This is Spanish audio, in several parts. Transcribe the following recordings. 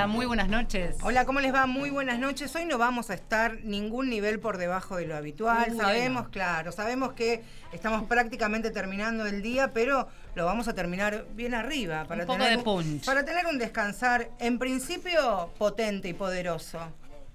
Hola, muy buenas noches. Hola, ¿cómo les va? Muy buenas noches. Hoy no vamos a estar ningún nivel por debajo de lo habitual. Uy, sabemos, claro, sabemos que estamos prácticamente terminando el día, pero lo vamos a terminar bien arriba para Un poco tener de punch. para tener un descansar en principio potente y poderoso.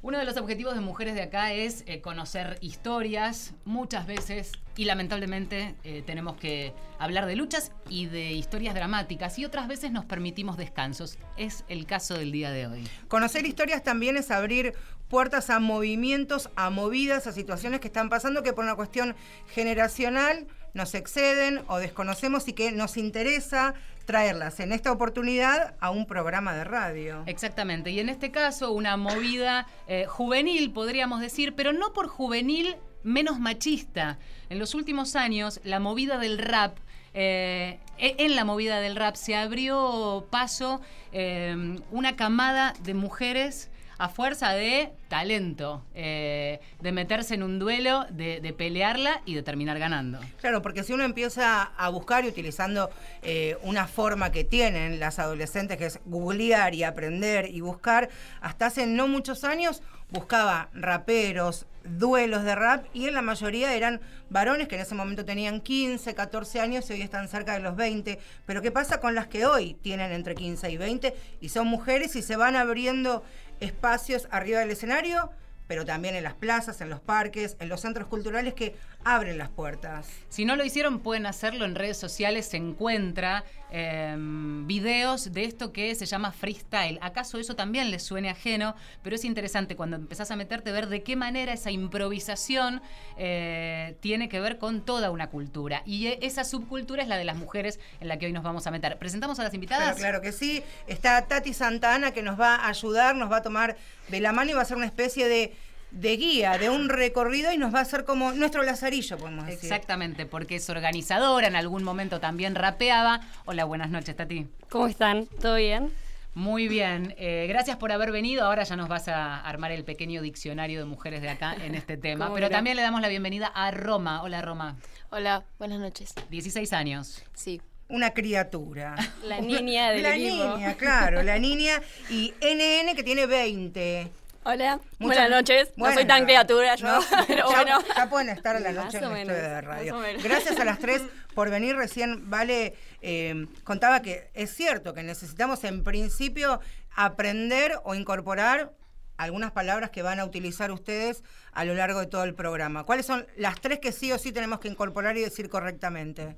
Uno de los objetivos de Mujeres de Acá es eh, conocer historias, muchas veces, y lamentablemente eh, tenemos que hablar de luchas y de historias dramáticas, y otras veces nos permitimos descansos. Es el caso del día de hoy. Conocer historias también es abrir puertas a movimientos, a movidas, a situaciones que están pasando que por una cuestión generacional nos exceden o desconocemos y que nos interesa traerlas en esta oportunidad a un programa de radio. Exactamente, y en este caso una movida eh, juvenil, podríamos decir, pero no por juvenil menos machista. En los últimos años, la movida del rap eh, e- en la movida del rap se abrió paso eh, una camada de mujeres a fuerza de talento, eh, de meterse en un duelo, de, pelearla y de terminar ganando. Claro, porque si uno empieza a buscar utilizando eh, una forma que tienen las adolescentes, que es googlear y aprender y buscar, hasta hace no muchos años buscaba raperos, duelos de rap, y en la mayoría eran varones que en ese momento tenían 15, 14 años y hoy están cerca de los 20. Pero ¿qué pasa con las que hoy tienen entre 15 y 20 y son mujeres y se van abriendo espacios arriba del escenario? Pero también en las plazas, en los parques, en los centros culturales que abren las puertas. Si no lo hicieron, pueden hacerlo en redes sociales. Se encuentra eh, videos de esto que se llama freestyle. ¿Acaso eso también les suene ajeno? Pero es interesante cuando empezás a meterte, ver de qué manera esa improvisación eh, tiene que ver con toda una cultura. Y e- esa subcultura es la de las mujeres en la que hoy nos vamos a meter. ¿Presentamos a las invitadas? Pero claro que sí. Está Tati Santana que nos va a ayudar, nos va a tomar de la mano y va a hacer una especie de, de guía, de un recorrido y nos va a hacer como nuestro lazarillo, podemos decir. Exactamente, porque es organizadora, en algún momento también rapeaba. Hola, buenas noches, Tati. ¿Cómo están? ¿Todo bien? Muy bien, eh, gracias por haber venido. Ahora ya nos vas a armar el pequeño diccionario de mujeres de acá en este tema. ¿Cómo Pero también le damos la bienvenida a Roma. Hola Roma, Hola, buenas noches. 16 años. Sí. Una criatura. La niña del La equipo. niña, claro, la niña. Y NN que tiene 20. Hola, Muchas- buenas noches. No soy tan criatura yo, No, pero ya, bueno. ya pueden estar a la noche en menos, de radio. Gracias a las tres por venir. Recién Vale eh, contaba que es cierto que necesitamos en principio aprender o incorporar algunas palabras que van a utilizar ustedes a lo largo de todo el programa. ¿Cuáles son las tres que sí o sí tenemos que incorporar y decir correctamente?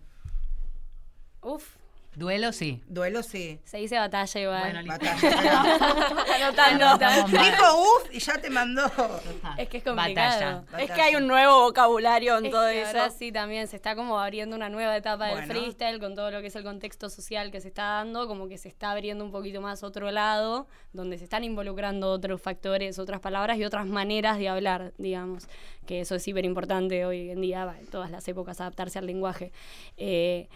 Uf, Duelo, sí. Duelo sí. se dice batalla igual. Bueno, listo. Batalla. Anotando. Dijo uf y ya te mandó. Es que es Batalla. complicado. Es que hay un nuevo vocabulario en Es todo que eso. ahora sí también se está como abriendo una nueva etapa Bueno. del freestyle con todo lo que es el contexto social que se está dando, como que se está abriendo un poquito más otro lado, donde se están involucrando otros factores, otras palabras y otras maneras de hablar, digamos, que eso es hiper importante hoy en día, va, en todas las épocas, adaptarse al lenguaje. Eh,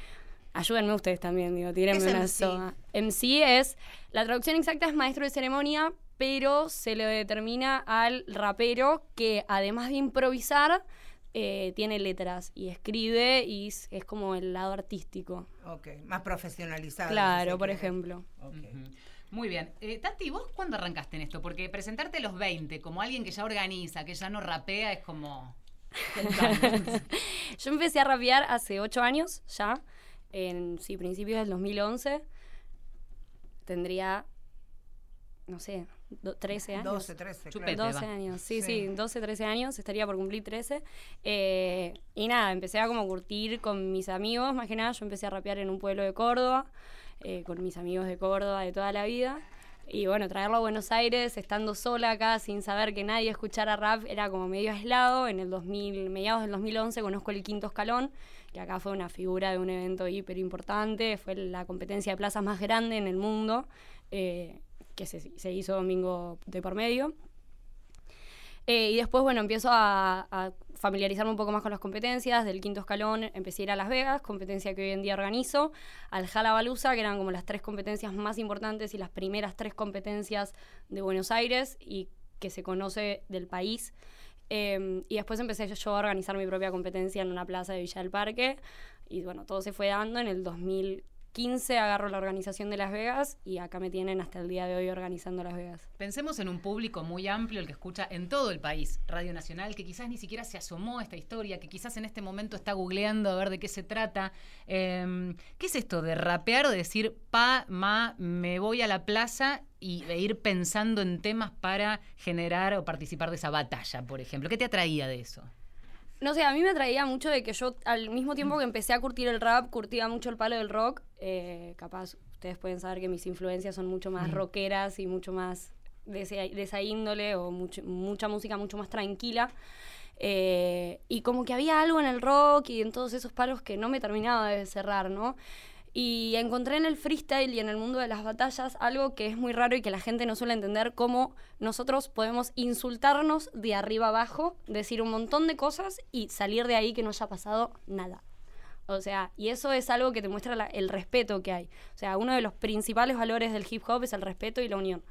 ayúdenme ustedes también, digo, tírenme ¿Qué es una MC? soga. MC es, la traducción exacta es maestro de ceremonia, pero se le determina al rapero que además de improvisar, eh, tiene letras y escribe y es, es como el lado artístico. Ok, más profesionalizado. si Claro, por ejemplo. Muy bien. Eh, Tati, ¿vos cuándo arrancaste en esto? Porque presentarte a los 20 como alguien que ya organiza, que ya no rapea, es como... Yo empecé a rapear hace ocho años ya, en sí, principios del 2011. Tendría, no sé, do- 13 años. 12, 13. Chupete. claro. 12 va. años, sí, Sí. sí, 12, 13 años, estaría por cumplir 13. Eh, y nada, empecé a como curtir con mis amigos, más que nada, yo empecé a rapear en un pueblo de Córdoba, eh, con mis amigos de Córdoba de toda la vida. Y bueno, traerlo a Buenos Aires, estando sola acá, sin saber que nadie escuchara rap, era como medio aislado. En el 2000, mediados del 2011 conozco el Quinto Escalón, que acá fue una figura de un evento hiper importante, fue la competencia de plazas más grande en el mundo, eh, que se, se hizo domingo de por medio. Eh, y después, bueno, empiezo a, a familiarizarme un poco más con las competencias. Del quinto escalón empecé a ir a Las Vegas, competencia que hoy en día organizo. Al Jalabalusa, que eran como las tres competencias más importantes y las primeras tres competencias de Buenos Aires y que se conoce del país. Eh, y después empecé yo a organizar mi propia competencia en una plaza de Villa del Parque. Y bueno, todo se fue dando en el 15 agarro la organización de Las Vegas y acá me tienen hasta el día de hoy organizando Las Vegas. Pensemos en un público muy amplio, el que escucha en todo el país Radio Nacional, que quizás ni siquiera se asomó a esta historia, que quizás en este momento está googleando a ver de qué se trata. Eh, ¿Qué es esto de rapear o de decir, pa, ma, me voy a la plaza y ir pensando en temas para generar o participar de esa batalla, por ejemplo? ¿Qué te atraía de eso? No sé, a mí me atraía mucho de que yo, al mismo tiempo que empecé a curtir el rap, curtía mucho el palo del rock. Eh, capaz, ustedes pueden saber que mis influencias son mucho más rockeras y mucho más de, ese- de esa índole o mucho- mucha música mucho más tranquila. Eh, y como que había algo en el rock y en todos esos palos que no me terminaba de cerrar, ¿no? Y encontré en el freestyle y en el mundo de las batallas algo que es muy raro y que la gente no suele entender, cómo nosotros podemos insultarnos de arriba abajo, decir un montón de cosas y salir de ahí que no haya pasado nada. O sea, y eso es algo que te muestra la- el respeto que hay. O sea, uno de los principales valores del hip hop es el respeto y la unión.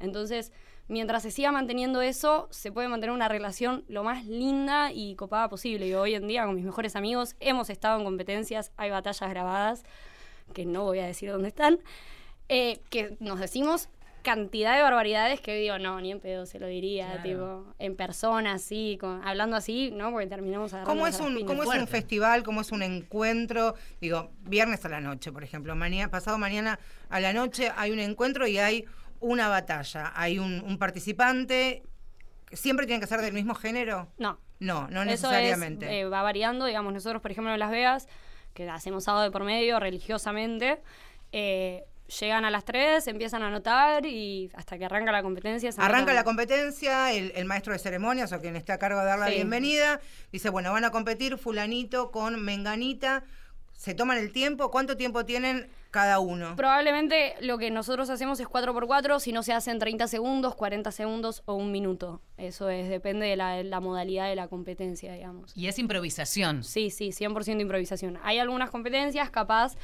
Entonces, mientras se siga manteniendo eso, se puede mantener una relación lo más linda y copada posible. Y hoy en día, con mis mejores amigos, hemos estado en competencias, hay batallas grabadas, que no voy a decir dónde están, eh, que nos decimos cantidad de barbaridades que digo, no, ni en pedo se lo diría, Claro. tipo, en persona, así, con- hablando así, ¿no? Porque terminamos ¿Cómo es, un. ¿Cómo es un festival? ¿Cómo es un encuentro? Digo, viernes a la noche, por ejemplo. Mañana, pasado mañana a la noche hay un encuentro y hay una batalla. Hay un, un participante. ¿Siempre tiene que ser del mismo género? No, No, no Eso necesariamente. es, eh, va variando, digamos, nosotros, por ejemplo, en Las Vegas, que hacemos sábado de por medio religiosamente, eh, llegan a las 3, empiezan a anotar y hasta que arranca la competencia. se Arranca la competencia, el, el maestro de ceremonias o quien esté a cargo de dar la Sí. bienvenida, dice, bueno, van a competir fulanito con menganita, se toman el tiempo, ¿cuánto tiempo tienen cada uno? Probablemente lo que nosotros hacemos es 4x4, si no se hacen 30 segundos, 40 segundos o un minuto. Eso es, depende de la, la modalidad de la competencia, digamos. Y es improvisación. Sí, sí, 100% improvisación. Hay algunas competencias capaz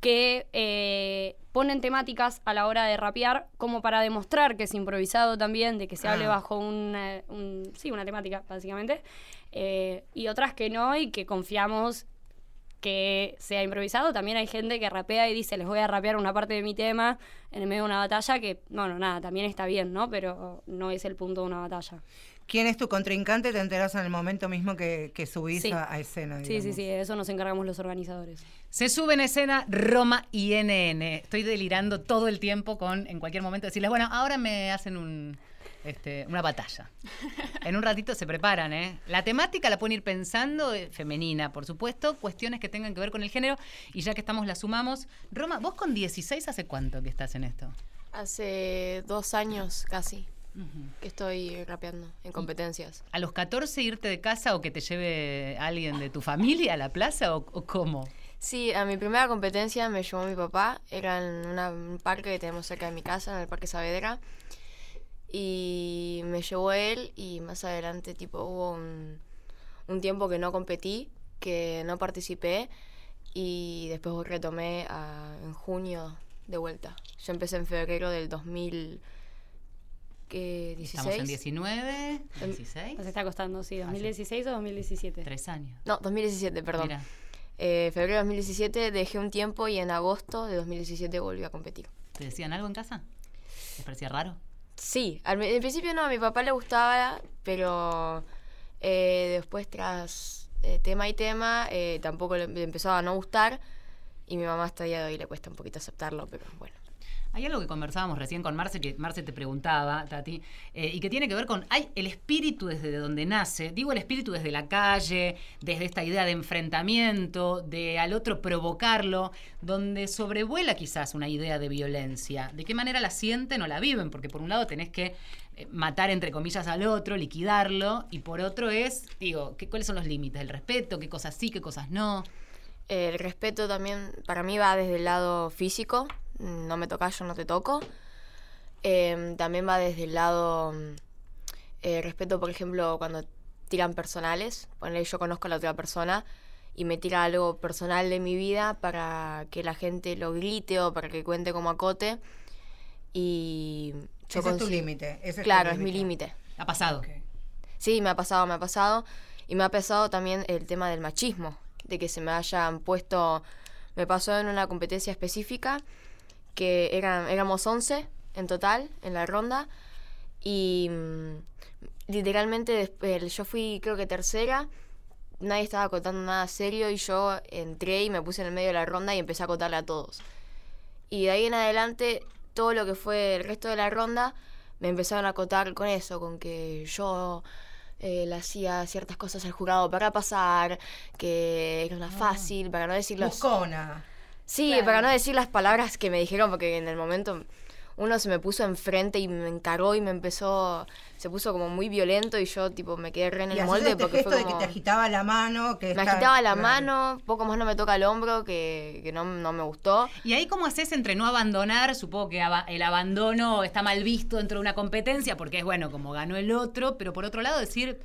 que eh, ponen temáticas a la hora de rapear como para demostrar que es improvisado también, de que se hable Ah. bajo una, un- sí, una temática, básicamente. Eh, y otras que no y que confiamos que sea improvisado. También hay gente que rapea y dice, les voy a rapear una parte de mi tema en el medio de una batalla, que, bueno, nada, también está bien, ¿no? Pero no es el punto de una batalla. ¿Quién es tu contrincante? Te enteras en el momento mismo que, que subís Sí. a, a escena. Sí, sí, sí, de eso nos encargamos los organizadores. Se sube en escena Roma y NN. Estoy delirando todo el tiempo con, en cualquier momento, decirles, bueno, ahora me hacen un, este, una batalla. En un ratito se preparan, ¿eh? La temática la pueden ir pensando, eh, femenina, por supuesto, cuestiones que tengan que ver con el género, y ya que estamos la sumamos. Roma, vos con 16, ¿hace cuánto que estás en esto? Hace dos años casi que estoy rapeando en competencias. ¿A los 14 irte de casa o que te lleve alguien de tu familia a la plaza o, o cómo? Sí, a mi primera competencia me llevó mi papá. Era en una- un parque que tenemos cerca de mi casa, en el Parque Saavedra. Y me llevó él y más adelante tipo hubo un, un tiempo que no competí, que no participé y después retomé a- en junio de vuelta. Yo empecé en febrero del 2016. Estamos en 19, 16, Nos está costando, sí, 2016 o 2017. tres años. No, 2017, perdón. Mira. Eh, febrero de 2017 dejé un tiempo y en agosto de 2017 volví a competir. ¿Te decían algo en casa? ¿Les parecía raro? Sí, al, en principio no, a mi papá le gustaba, pero eh, después tras eh, tema y tema eh, tampoco le, empezaba a no gustar y mi mamá hasta el día de hoy le cuesta un poquito aceptarlo, pero bueno. Hay algo que conversábamos recién con Marce, que Marce te preguntaba, Tati, eh, y que tiene que ver con, hay el espíritu desde donde nace, digo el espíritu desde la calle, desde esta idea de enfrentamiento, de al otro provocarlo, donde sobrevuela quizás una idea de violencia. ¿De qué manera la sienten o la viven? Porque por un lado tenés que eh, matar entre comillas al otro, liquidarlo, y por otro es, digo, ¿qué, ¿cuáles son los límites del respeto? ¿Qué cosas sí, qué cosas no? El respeto también para mí va desde el lado físico, no me tocas, yo no te toco. Eh, también va desde el lado mm, eh, respeto, por ejemplo, cuando tiran personales. Ponele, yo conozco a la otra persona y me tira algo personal de mi vida para que la gente lo grite o para que cuente como acote. Y yo Ese es tu límite. Claro, es mi límite. Ha pasado. Sí, me ha pasado, me ha pasado. Y me ha pasado también el tema del machismo, de que se me hayan puesto me pasó en una competencia específica que eran, éramos 11 en total en la ronda y mm, literalmente después, yo fui creo que tercera, nadie estaba contando nada serio y yo entré y me puse en el medio de la ronda y empecé a contarle a todos. Y de ahí en adelante, todo lo que fue el resto de la ronda, me empezaron a acotar con eso, con que yo eh, le hacía ciertas cosas al jurado para pasar, que era una fácil, para no decir las... Buscona. Sí, para no decir las palabras que me dijeron, porque en el momento uno se me puso enfrente y me encaró y me empezó, se puso como muy violento y yo tipo me quedé re en el molde este porque gesto fue de que como... te agitaba la mano. Que Me está- agitaba la claro. mano, poco más no me toca el hombro, que, que no, no me gustó. ¿Y ahí cómo haces entre no abandonar? Supongo que el abandono está mal visto dentro de una competencia porque es bueno, como ganó el otro, pero por otro lado decir,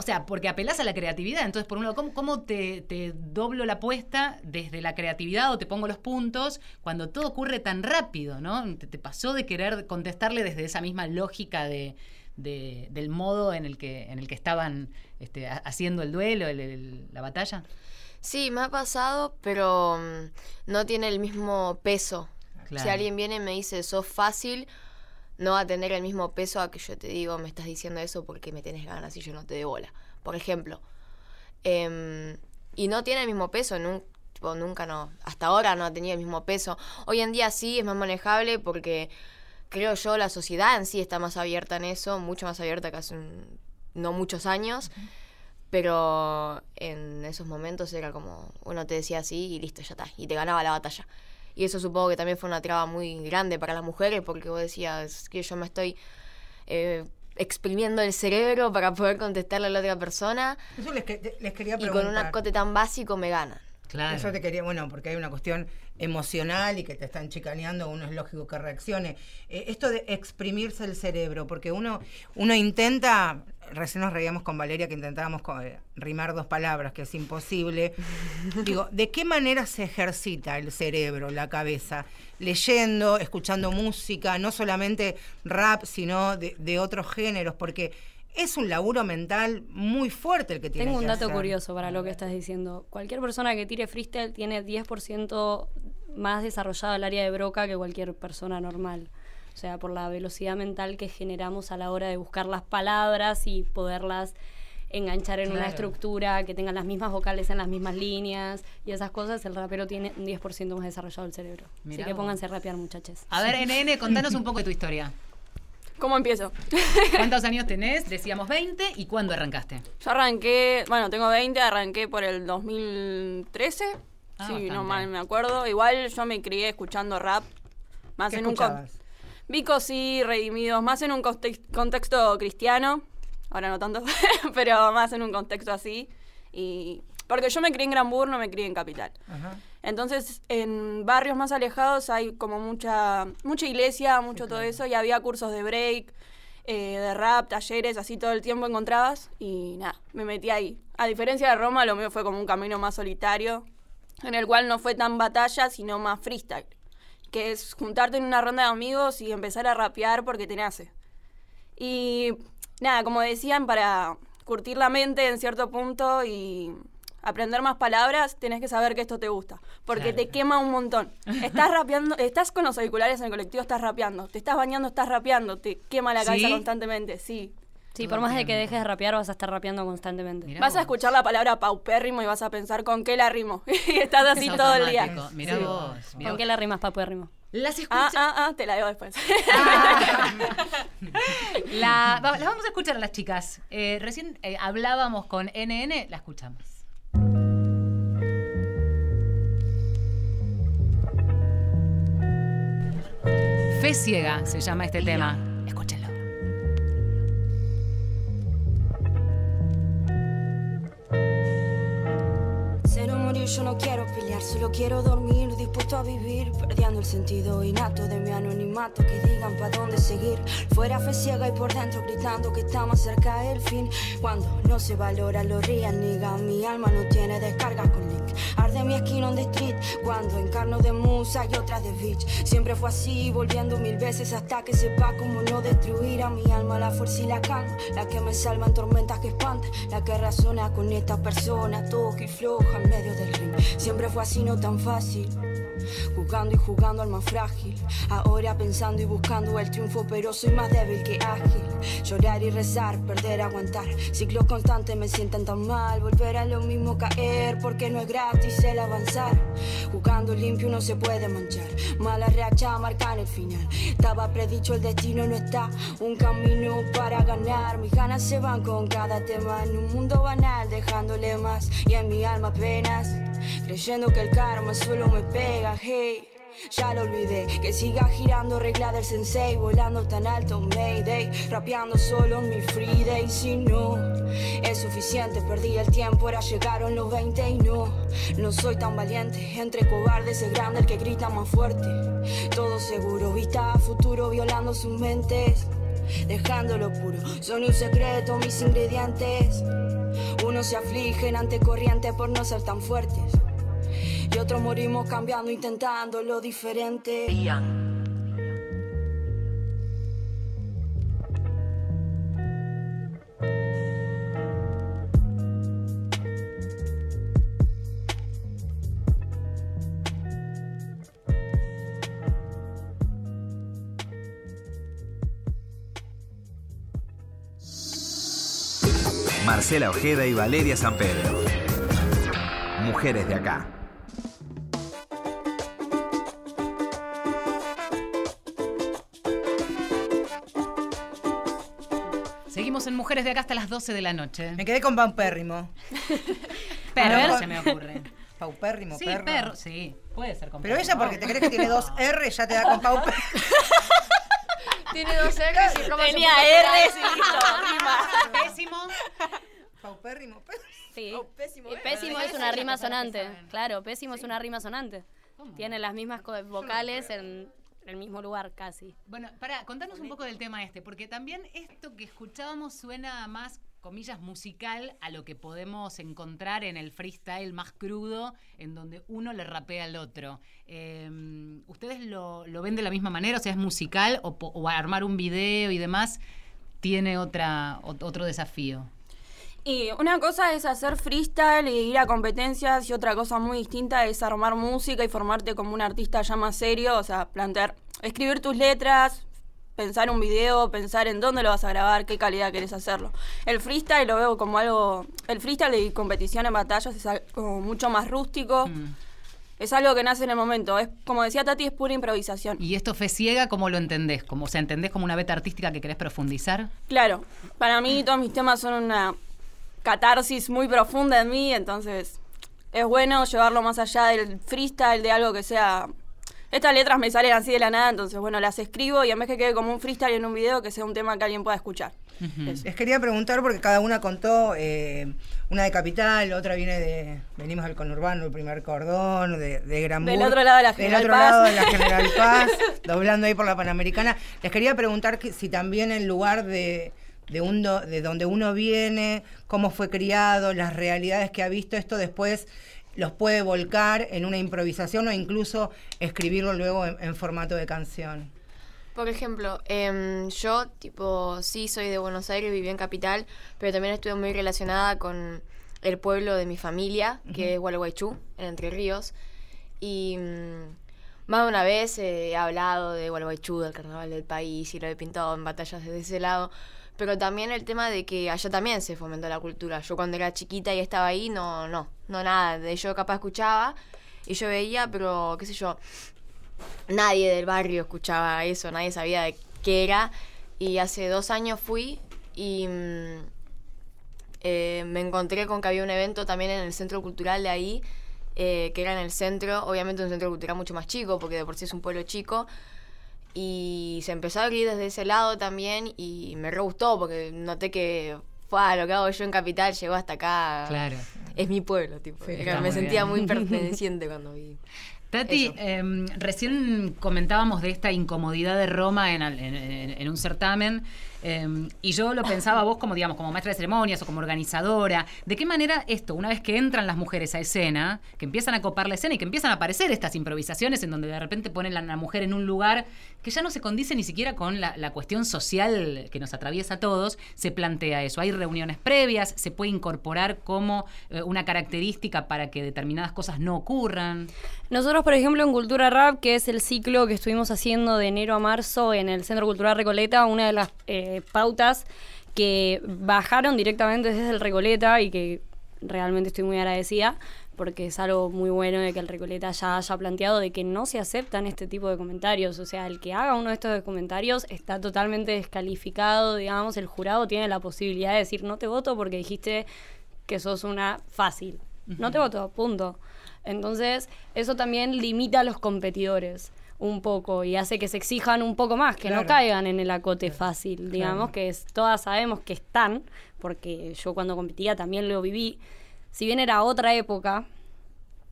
o sea, porque apelás a la creatividad. Entonces, por un lado, ¿cómo, cómo te, te doblo la apuesta desde la creatividad o te pongo los puntos cuando todo ocurre tan rápido, ¿no? Te, te pasó de querer contestarle desde esa misma lógica de, de- del modo en el que, en el que estaban este, ha- haciendo el duelo, el- el- la batalla. Sí, me ha pasado, pero mm, no tiene el mismo peso. Si alguien viene y me dice, sos fácil, no va a tener el mismo peso a que yo te digo, me estás diciendo eso porque me tienes ganas y yo no te doy bola. Por ejemplo. Em, y no tiene el mismo peso, nun- tipo, nunca no. Hasta ahora no ha tenido el mismo peso. Hoy en día sí es más manejable porque creo yo la sociedad en sí está más abierta en eso, mucho más abierta que hace un- no muchos años. Pero en esos momentos era como, uno te decía así y listo, ya está. Y te ganaba la batalla. Y eso supongo que también fue una traba muy grande para las mujeres porque vos decías que yo me estoy eh, exprimiendo el cerebro para poder contestarle a la otra persona Eso les, que- les quería y preguntar. con un acote tan básico me ganan. Claro. Eso te quería, bueno, porque hay una cuestión emocional y que te están chicaneando, uno es lógico que reaccione. Eh, esto de exprimirse el cerebro, porque uno, uno intenta, recién nos reíamos con Valeria que intentábamos eh, rimar dos palabras, que es imposible. Digo, ¿de qué manera se ejercita el cerebro, la cabeza? Leyendo, escuchando música, no solamente rap, sino de, de otros géneros, porque es un laburo mental muy fuerte el que tiene Tengo un que dato hacer. curioso para lo que estás diciendo. Cualquier persona que tire freestyle tiene 10% más desarrollado el área de broca que cualquier persona normal. O sea, por la velocidad mental que generamos a la hora de buscar las palabras y poderlas enganchar en una estructura, que tengan las mismas vocales en las mismas líneas y esas cosas, el rapero tiene un 10% más desarrollado el cerebro. Mirá Así que vos. pónganse a rapear, muchachos. A ver, NN, contanos un poco de tu historia. ¿Cómo empiezo? ¿Cuántos años tenés? Decíamos 20. ¿Y cuándo arrancaste? Yo arranqué, bueno, tengo 20, arranqué por el 2013. Ah, sí, bastante. no mal me acuerdo. Igual yo me crié escuchando rap. Más ¿Qué en un escuchabas? Vico sí, Redimidos, más en un context- contexto cristiano. Ahora no tanto, pero más en un contexto así. Y porque yo me crié en Granbur, no me crié en Capital. Ajá. Entonces, en barrios más alejados hay como mucha, mucha iglesia, mucho todo eso, y había cursos de break, eh, de rap, talleres, así todo el tiempo encontrabas, y nada, me metí ahí. A diferencia de Roma, lo mío fue como un camino más solitario, en el cual no fue tan batalla, sino más freestyle, que es juntarte en una ronda de amigos y empezar a rapear porque te nace. Y nada, como decían, para curtir la mente en cierto punto y aprender más palabras, tenés que saber que esto te gusta. Porque Claro. te quema un montón. Estás rapeando, estás con los auriculares en el colectivo, estás rapeando. Te estás bañando, estás rapeando. Te quema la cabeza ¿Sí? constantemente, sí. Sí, Todo por más de que dejes de rapear, vas a estar rapeando constantemente. Mirá Vas a escuchar la palabra paupérrimo y vas a pensar con qué la rimo. y estás así Es todo el día. Mirá Sí. vos. mirá ¿Con vos. qué la rimas, papu de rimo? Las Ah, escucha- ah, ah, te la digo después. La- va- las vamos a escuchar a las chicas. Eh, recién eh, hablábamos con NN, la escuchamos. Fe ciega se llama este tema. Escúchenlo. Cero morir, yo no quiero pelear, solo quiero dormir, dispuesto a vivir, perdiendo el sentido innato de mi anonimato, que digan pa' dónde seguir. Fuera fe ciega y por dentro gritando que estamos cerca del fin. Cuando no se valora lo real, niga, mi alma no tiene descarga con link. Arde mi esquina on the street, cuando encarno de musa y otra de bitch. Siempre fue así, volviendo mil veces hasta que sepa cómo no destruir a mi alma, la fuerza y la calma, la que me salva en tormentas que espantan, la que razona con esta persona, todo que floja en medio del ring. Siempre fue así, no tan fácil. Jugando y jugando al más frágil. Ahora pensando y buscando el triunfo, pero soy más débil que ágil. Llorar y rezar, perder, aguantar. Ciclos constantes me sientan tan mal. Volver a lo mismo caer, porque no es gratis el avanzar. Jugando limpio no se puede manchar. Mala racha marcan el final. Estaba predicho el destino, no está un camino para ganar. Mis ganas se van con cada tema en un mundo banal, dejándole más y en mi alma apenas. Creyendo que el karma solo me pega, hey. Ya lo olvidé, que siga girando regla del sensei, volando tan alto, Mayday, rapeando solo en mi free day. Si no es suficiente, perdí el tiempo, ahora llegaron los 20 y no, no soy tan valiente. Entre cobardes es grande el que grita más fuerte. Todo seguro, vista a futuro, violando sus mentes, dejándolo puro. Son un secreto mis ingredientes. Unos se afligen ante corriente por no ser tan fuertes. Y otros morimos cambiando, intentando lo diferente. Marcela Ojeda y Valeria San Pedro. Mujeres de acá. Seguimos en Mujeres de acá hasta las 12 de la noche. Me quedé con paupérrimo. Perro se me ocurre. Paupérrimo, Sí, perro. perro, sí. Puede ser con Pero perro. ella, porque te crees que tiene dos R, ya te da con paupérrimo. Tiene dos R's y Tenía R, a sí, listo, rima. Pésimo. Paupérrimo, perro. Sí. Oh, pésimo, Y ¿eh? pésimo es una rima sonante. Claro, pésimo es una rima sonante. Tiene las mismas vocales en el mismo lugar casi. Bueno, para, contanos un poco del tema este, porque también esto que escuchábamos suena más, comillas, musical a lo que podemos encontrar en el freestyle más crudo, en donde uno le rapea al otro. Eh, ¿Ustedes lo, lo ven de la misma manera? O sea, ¿es musical o, armar un video y demás tiene otra, ot- otro desafío? Y una cosa es hacer freestyle y ir a competencias y otra cosa muy distinta es armar música y formarte como un artista ya más serio, o sea, plantear, escribir tus letras, pensar un video, pensar en dónde lo vas a grabar, qué calidad querés hacerlo. El freestyle lo veo como algo, el freestyle de competición en batallas es algo mucho más rústico, Mm. es algo que nace en el momento, es como decía Tati, es pura improvisación. ¿Y esto fe ciega cómo lo entendés? Como, o sea, ¿entendés como una beta artística que querés profundizar? Claro, para mí todos mis temas son una catarsis muy profunda en mí, entonces es bueno llevarlo más allá del freestyle, de algo que sea... Estas letras me salen así de la nada, entonces bueno, las escribo y en vez que quede como un freestyle en un video, que sea un tema que alguien pueda escuchar. Les quería preguntar porque cada una contó, eh, una de Capital, otra viene de, venimos del conurbano, el primer cordón, de, de Granbur. Del otro lado de la Del General otro Paz. lado de la General Paz, doblando ahí por la Panamericana. Les quería preguntar que si también el lugar de, de, un do- de donde uno viene, cómo fue criado, las realidades que ha visto, esto después los puede volcar en una improvisación o incluso escribirlo luego en, en formato de canción. Por ejemplo, em, yo, tipo, sí soy de Buenos Aires, viví en Capital, pero también estuve muy relacionada con el pueblo de mi familia, que es Gualeguaychú, en Entre Ríos. Y mm, más de una vez eh, he hablado de Gualeguaychú, del carnaval del país, y lo he pintado en batallas desde ese lado. Pero también el tema de que allá también se fomentó la cultura. Yo cuando era chiquita y estaba ahí, no, no, no nada. De yo capaz escuchaba y yo veía, pero qué sé yo, nadie del barrio escuchaba eso, nadie sabía de qué era. Y hace dos años fui y mm, eh, me encontré con que había un evento también en el centro cultural de ahí, eh, que era en el centro, obviamente un centro cultural mucho más chico, porque de por sí es un pueblo chico. Y se empezó a abrir desde ese lado también y me re gustó porque noté que fue lo que hago yo en Capital llegó hasta acá. Claro. Es mi pueblo, tipo. Sí, me muy sentía bien. muy perteneciente cuando vi. Tati, em, recién comentábamos de esta incomodidad de Roma en- en- en un certamen. Eh, y yo lo pensaba vos como, digamos, como maestra de ceremonias o como organizadora. ¿De qué manera esto, una vez que entran las mujeres a escena, que empiezan a copar la escena y que empiezan a aparecer estas improvisaciones en donde de repente ponen a la mujer en un lugar que ya no se condice ni siquiera con la, la cuestión social que nos atraviesa a todos, se plantea eso. Hay reuniones previas, se puede incorporar como eh, una característica para que determinadas cosas no ocurran. Nosotros, por ejemplo, en Cultura Rap, que es el ciclo que estuvimos haciendo de enero a marzo en el Centro Cultural Recoleta, una de las eh, pautas que bajaron directamente desde el Recoleta y que realmente estoy muy agradecida porque es algo muy bueno de que el Recoleta ya haya planteado de que no se aceptan este tipo de comentarios. O sea, el que haga uno de estos comentarios está totalmente descalificado, digamos, el jurado tiene la posibilidad de decir no te voto porque dijiste que sos una fácil. No te voto, punto. Entonces, eso también limita a los competidores un poco y hace que se exijan un poco más, que no caigan en el acote fácil, digamos, que es, todas sabemos que están, porque yo cuando competía también lo viví. Si bien era otra época,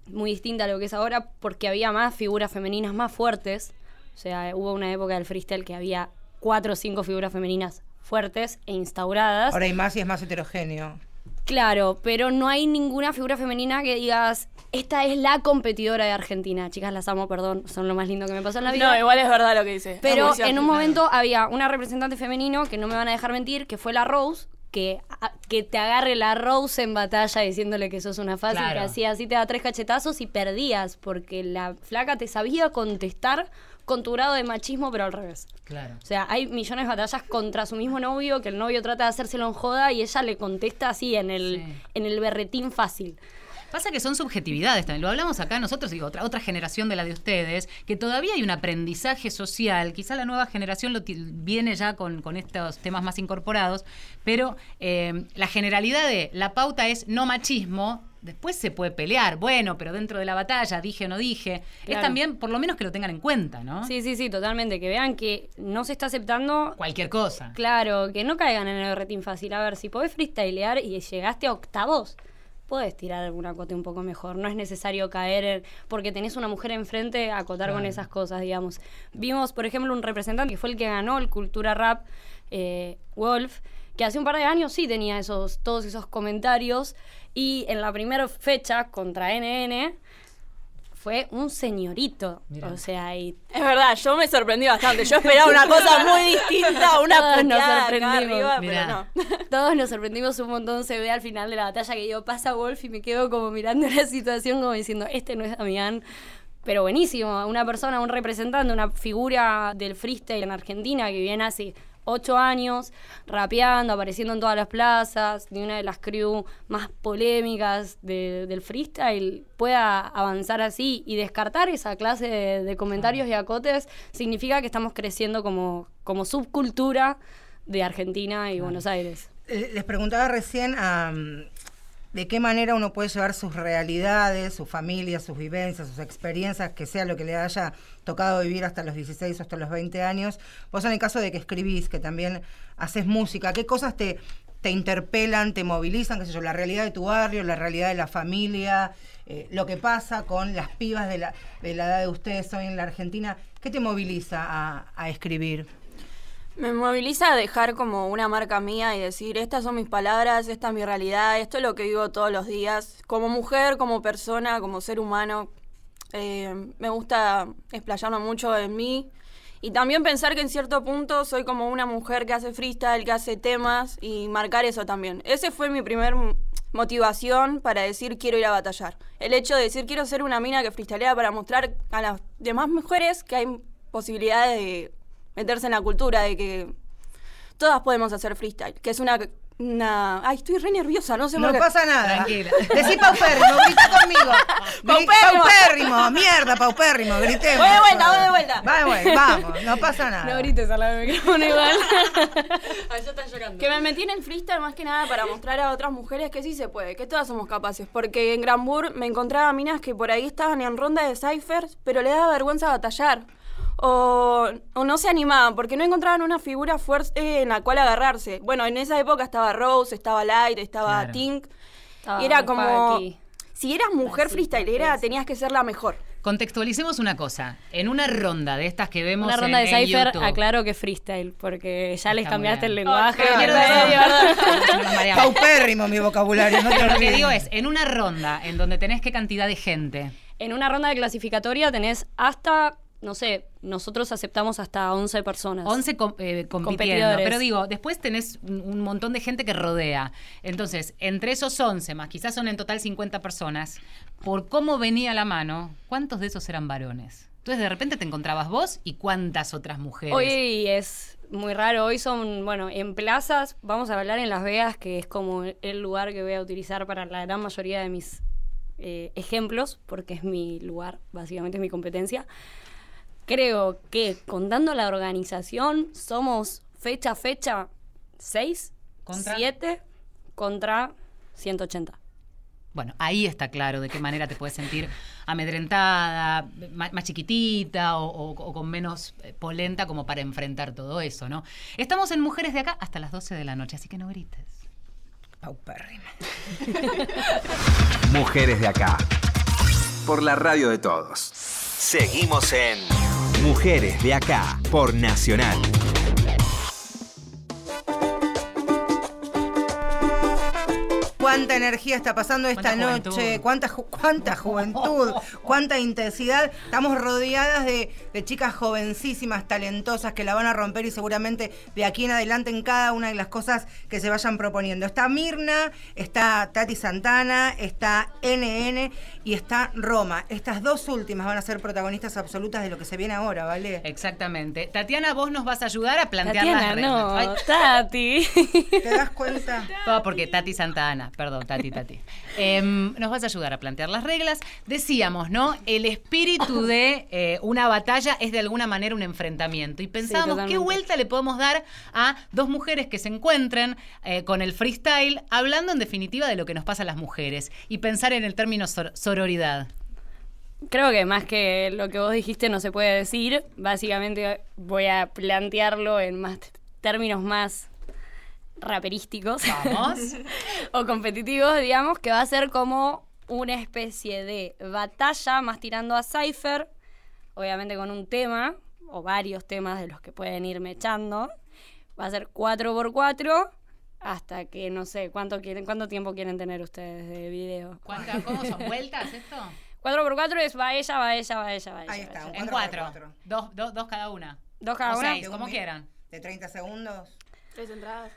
muy distinta a lo que es ahora, porque había más figuras femeninas más fuertes. O sea, hubo una época del freestyle que había cuatro o cinco figuras femeninas fuertes e instauradas. Ahora hay más y es más heterogéneo. Claro, pero no hay ninguna figura femenina que digas, esta es la competidora de Argentina. Chicas, las amo, perdón, son lo más lindo que me pasó en la vida. No, igual es verdad lo que dice. Pero en un momento había una representante femenino que no me van a dejar mentir, que fue la Rose, que, a- que te agarre la Rose en batalla diciéndole que sos una fácil, Claro. que hacía así, te da tres cachetazos y perdías, porque la flaca te sabía contestar con tu grado de machismo, pero al revés. Claro. O sea, hay millones de batallas contra su mismo novio, que el novio trata de hacérselo en joda y ella le contesta así en el, Sí. en el berretín fácil. Pasa que son subjetividades también. Lo hablamos acá nosotros, digo, otra, otra generación de la de ustedes, que todavía hay un aprendizaje social. Quizá la nueva generación lo viene ya con, con estos temas más incorporados, pero eh, la generalidad de la pauta es no machismo. Después se puede pelear, bueno, pero dentro de la batalla, dije o no dije. Es también, por lo menos que lo tengan en cuenta, ¿no? Sí, sí, sí, totalmente. Que vean que no se está aceptando Cualquier cosa. Claro, que no caigan en el berretín fácil. A ver, si podés freestylear y llegaste a octavos, podés tirar algún acote un poco mejor. No es necesario caer en- porque tenés una mujer enfrente a acotar con esas cosas, digamos. Vimos, por ejemplo, un representante que fue el que ganó el Cultura Rap, eh, Wolf, que hace un par de años sí tenía esos, todos esos comentarios. Y en la primera fecha contra NN fue un señorito. Mira. O sea, y Es verdad, yo me sorprendí bastante. Yo esperaba una cosa muy distinta, una Todos nos sorprendimos. arriba, Mirá. pero no. Todos nos sorprendimos un montón. Se ve al final de la batalla que yo pasa Wolf y me quedo como mirando la situación, como diciendo: Este no es Damián. Pero buenísimo, una persona, un representante, una figura del freestyle en Argentina que viene hace ocho años rapeando, apareciendo en todas las plazas, de una de las crew más polémicas de- del freestyle, pueda avanzar así y descartar esa clase de, de comentarios y acotes, significa que estamos creciendo como, como subcultura de Argentina y Buenos Aires. Eh, Les preguntaba recién am, de qué manera uno puede llevar sus realidades, su familia, sus vivencias, sus experiencias, que sea lo que le haya tocado vivir hasta los 16 o hasta los 20 años. Vos en el caso de que escribís, que también haces música, ¿qué cosas te, te interpelan, te movilizan, qué sé yo, la realidad de tu barrio, la realidad de la familia, eh, lo que pasa con las pibas de la, de la edad de ustedes hoy en la Argentina? ¿Qué te moviliza a, a escribir? Me moviliza a dejar como una marca mía y decir, estas son mis palabras, esta es mi realidad, esto es lo que vivo todos los días, como mujer, como persona, como ser humano. Eh, me gusta explayarme mucho en mí y también pensar que en cierto punto soy como una mujer que hace freestyle, que hace temas y marcar eso también. Ese fue mi primer motivación para decir quiero ir a batallar. El hecho de decir quiero ser una mina que freestylea para mostrar a las demás mujeres que hay posibilidades de meterse en la cultura, de que todas podemos hacer freestyle, que es una... una ay, estoy re nerviosa, no sé No por qué. pasa nada. Tranquila. Decí paupérrimo, grita conmigo. Paupérrimo. paupérrimo, mierda, paupérrimo, gritemos. Voy de vuelta, voy de vuelta. Va de vuelta, vamos, no pasa nada. No grites al lado del micrófono igual. Allá está llorando. Que me metí en el freestyle más que nada para mostrar a otras mujeres que sí se puede, que todas somos capaces. Porque en Granbur me encontraba minas que por ahí estaban en ronda de ciphers, pero le daba vergüenza batallar. O, o no se animaban porque no encontraban una figura fuerte en la cual agarrarse. Bueno, en esa época estaba Rose, estaba Light, estaba Claro. Tink. Estaba y era como. Si eras mujer freestylera, tenías que ser la mejor. Contextualicemos una cosa. En una ronda de estas que vemos Una ronda en, de Cypher, aclaro que es freestyle, porque ya les Está cambiaste el lenguaje. Paupérrimo mi vocabulario, no te Lo que olvides. digo es, en una ronda en donde tenés qué cantidad de gente. En una ronda de clasificatoria tenés hasta, no sé, nosotros aceptamos hasta 11 personas. 11 com- eh, compitiendo. Pero digo, después tenés un, un montón de gente que rodea. Entonces, entre esos 11 más, quizás son en total 50 personas, por cómo venía la mano, ¿cuántos de esos eran varones? Entonces, de repente te encontrabas vos y cuántas otras mujeres. Hoy es muy raro, hoy son, bueno, en plazas, vamos a hablar en Las Vegas, que es como el lugar que voy a utilizar para la gran mayoría de mis eh, ejemplos, porque es mi lugar, básicamente es mi competencia. Creo que contando la organización, somos fecha a fecha 6, ¿Contra? 7 contra 180. Bueno, ahí está claro de qué manera te puedes sentir amedrentada, ma- más, chiquitita o, o- o con menos eh, polenta como para enfrentar todo eso, ¿no? Estamos en Mujeres de Acá hasta las 12 de la noche, así que no grites. Paupérrimo. Mujeres de acá. Por la radio de todos. Seguimos en Mujeres de acá. Por Nacional. Cuánta energía está pasando esta Cuánta noche, juventud. cuánta, ju- cuánta juventud, cuánta intensidad. Estamos rodeadas de, de chicas jovencísimas, talentosas, que la van a romper y seguramente de aquí en adelante en cada una de las cosas que se vayan proponiendo. Está Mirna, está Tati Santana, está NN y está Roma. Estas dos últimas van a ser protagonistas absolutas de lo que se viene ahora, ¿vale? Exactamente. Tatiana, vos nos vas a ayudar a plantear Tatiana, las reglas. no, Ay, Tati. ¿Te das cuenta? todo porque Tati Santa Ana, perdón, Tati, Tati. Em, nos vas a ayudar a plantear las reglas. Decíamos, ¿no? El espíritu de eh, una batalla es de alguna manera un enfrentamiento. Y pensábamos, ¿qué vuelta le podemos dar a dos mujeres que se encuentren eh, con el freestyle, hablando en definitiva de lo que nos pasa a las mujeres y pensar en el término sor- sororidad? Creo que más que lo que vos dijiste no se puede decir. Básicamente voy a plantearlo en más términos más raperísticos Vamos. o competitivos, digamos, que va a ser como una especie de batalla más tirando a Cypher, obviamente con un tema o varios temas de los que pueden irme echando. Va a ser 4x4 hasta que no sé cuánto quieren, cuánto tiempo quieren tener ustedes de video. ¿Cuántas, ¿Cómo son vueltas esto? 4x4 es va ella, va ella, va ella, va ella. Ahí va está, ella. En Cuatro cuatro. por cuatro. Dos, dos, dos cada una. Dos cada O una. seis, como quieran. De 30 segundos. Tres entradas.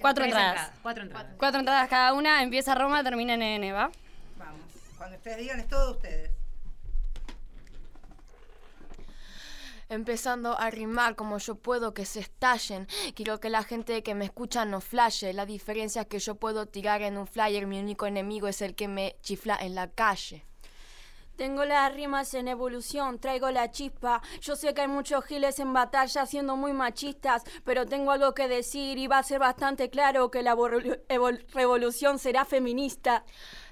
Cuatro entradas. Cuatro entradas. Cuatro entradas cada una. Empieza Roma, termina en N, ¿va? Vamos. Cuando ustedes digan, es todo de ustedes. Empezando a rimar como yo puedo que se estallen. Quiero que la gente que me escucha no flashe. La diferencia es que yo puedo tirar en un flyer. Mi único enemigo es el que me chifla en la calle. Tengo las rimas en evolución, traigo la chispa. Yo sé que hay muchos giles en batalla siendo muy machistas, pero tengo algo que decir y va a ser bastante claro que la revolución será feminista.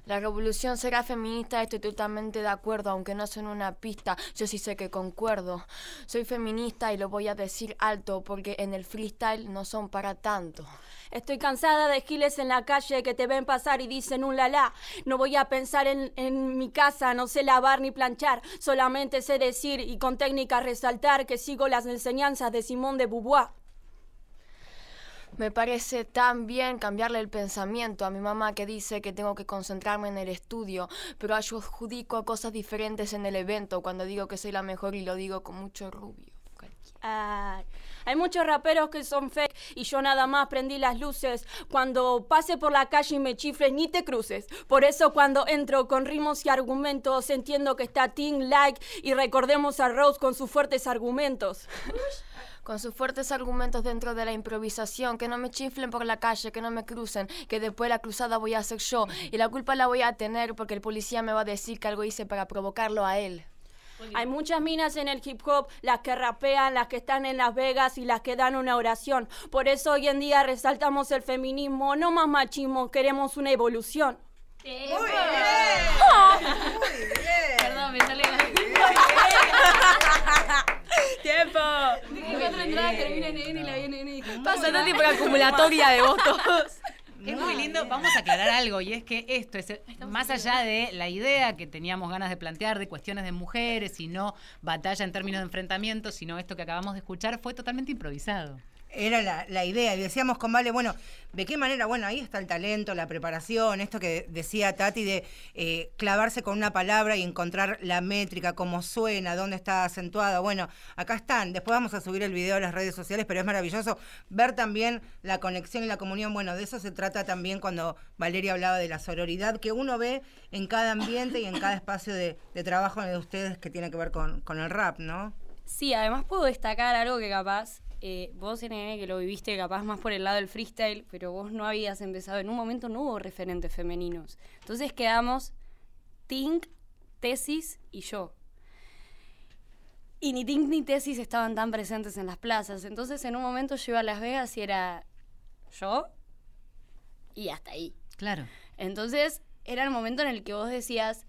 La revolución será feminista, estoy totalmente de acuerdo, aunque no son una pista, yo sí sé que concuerdo. Soy feminista y lo voy a decir alto, porque en el freestyle no son para tanto. Estoy cansada de giles en la calle que te ven pasar y dicen un la la. No voy a pensar en, en mi casa, no sé lavar ni planchar, solamente sé decir y con técnica resaltar que sigo las enseñanzas de Simón de Beauvoir. Me parece tan bien cambiarle el pensamiento a mi mamá que dice que tengo que concentrarme en el estudio, pero yo adjudico cosas diferentes en el evento cuando digo que soy la mejor y lo digo con mucho rubio. Ay, hay muchos raperos que son fake y yo nada más prendí las luces. Cuando pase por la calle y me chifles, ni te cruces. Por eso cuando entro con ritmos y argumentos, entiendo que está Team Like y recordemos a Rose con sus fuertes argumentos. Con sus fuertes argumentos dentro de la improvisación, que no me chiflen por la calle, que no me crucen, que después la cruzada voy a hacer yo y la culpa la voy a tener porque el policía me va a decir que algo hice para provocarlo a él. Hay muchas minas en el hip hop, las que rapean, las que están en Las Vegas y las que dan una oración. Por eso hoy en día resaltamos el feminismo, no más machismo, queremos una evolución. Muy bien. Muy bien. Perdón, me sale ¡Tiempo! Dije cuatro entradas, termina en N y la viene N Pasa por acumulatoria de votos. Es muy lindo, vamos a aclarar algo, y es que esto es, más allá de la idea que teníamos ganas de plantear de cuestiones de mujeres y no batalla en términos de enfrentamiento, sino esto que acabamos de escuchar, fue totalmente improvisado. Era la, idea, y decíamos con Vale, bueno, ¿de qué manera? Bueno, ahí está el talento, la preparación, esto que decía Tati de eh, clavarse con una palabra y encontrar la métrica, cómo suena, dónde está acentuada. Bueno, acá están, después vamos a subir el video a las redes sociales, pero es maravilloso ver también la conexión y la comunión. Bueno, de eso se trata también cuando Valeria hablaba de la sororidad que uno ve en cada ambiente y en cada espacio de, de trabajo de ustedes que tiene que ver con, con el rap, ¿no? Sí, además puedo destacar algo que capaz eh, vos, NN, que lo viviste capaz más por el lado del freestyle, pero vos no habías empezado, en un momento no hubo referentes femeninos. Entonces quedamos Tink, Tesis y yo. Y ni Tink ni Tesis estaban tan presentes en las plazas. Entonces en un momento yo iba a Las Vegas y era yo y hasta ahí. Claro. Entonces era el momento en el que vos decías,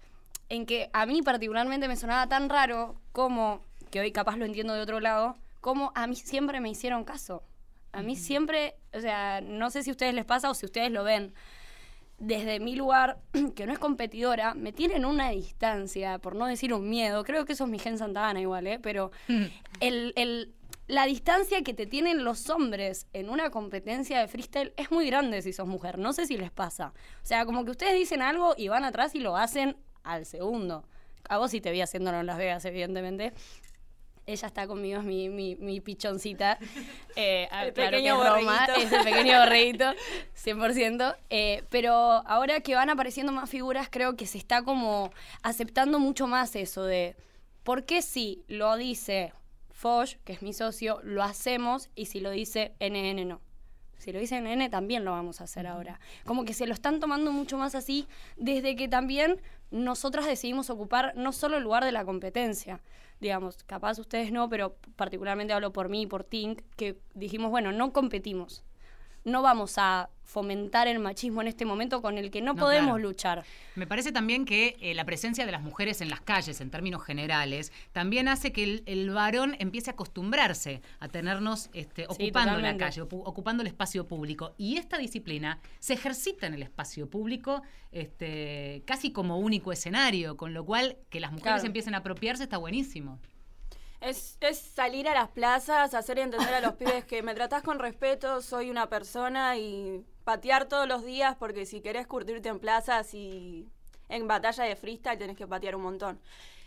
en que a mí particularmente me sonaba tan raro como, que hoy capaz lo entiendo de otro lado, como a mí siempre me hicieron caso. A mí siempre, o sea, no sé si a ustedes les pasa o si ustedes lo ven, desde mi lugar, que no es competidora, me tienen una distancia, por no decir un miedo, creo que eso es mi gen Santana igual, ¿eh? pero el, el- la distancia que te tienen los hombres en una competencia de freestyle es muy grande si sos mujer, no sé si les pasa. O sea, como que ustedes dicen algo y van atrás y lo hacen al segundo. A vos sí te vi haciéndolo en Las Vegas, evidentemente. Ella está conmigo, es mi, mi, mi pichoncita. Eh, El claro que es borreguito. es el pequeño borreguito, 100%. Eh, pero ahora que van apareciendo más figuras, creo que se está como aceptando mucho más eso de por qué si lo dice Foch, que es mi socio, lo hacemos y si lo dice NN no. Si lo dice NN también lo vamos a hacer ahora. Como que se lo están tomando mucho más así desde que también nosotras decidimos ocupar no solo el lugar de la competencia, digamos, capaz ustedes no, pero particularmente hablo por mí y por Tink, que dijimos, bueno, no competimos. No vamos a fomentar el machismo en este momento con el que no, No, podemos claro. luchar. Me parece también que eh, la presencia de las mujeres en las calles, en términos generales, también hace que el, el varón empiece a acostumbrarse a tenernos este, Sí, ocupando la calle, ocu- ocupando el espacio público. Y esta disciplina se ejercita en el espacio público este, casi como único escenario, con lo cual que las mujeres Claro. empiecen a apropiarse está buenísimo. Es, es salir a las plazas, hacer entender a los pibes que me tratás con respeto, soy una persona y patear todos los días porque si querés curtirte en plazas y en batalla de freestyle tenés que patear un montón.